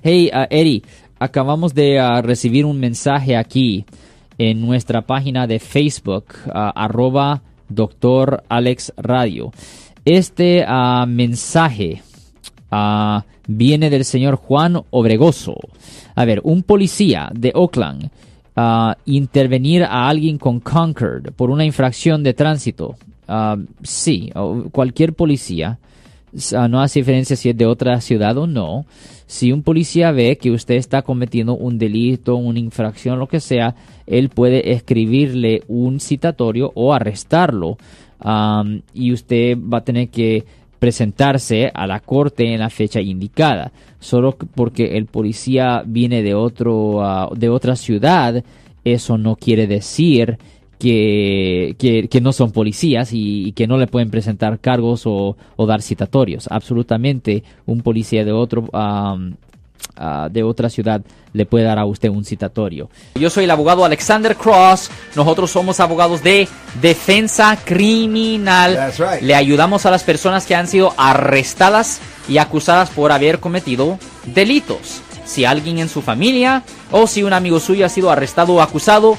Hey, uh, Eddie, acabamos de uh, recibir un mensaje aquí en nuestra página de Facebook, uh, arroba doctor Alex Radio. Este mensaje viene del señor Juan Obregoso. A ver, un policía de Oakland intervenir a alguien con Concord por una infracción de tránsito. sí, cualquier policía no hace diferencia si es de otra ciudad o no. Si un policía ve que usted está cometiendo un delito, una infracción, lo que sea, él puede escribirle un citatorio o arrestarlo. y usted va a tener que presentarse a la corte en la fecha indicada. Solo porque el policía viene de, otro, ah, de otra ciudad, eso no quiere decir que, que, no son policías y, que no le pueden presentar cargos o, dar citatorios. Absolutamente un policía de otro... Ah, de otra ciudad le puede dar a usted un citatorio. Yo soy el abogado Alexander Cross. Nosotros somos abogados de defensa criminal. Le ayudamos a las personas que han sido arrestadas y acusadas por haber cometido delitos. Si alguien en su familia o si un amigo suyo ha sido arrestado o acusado,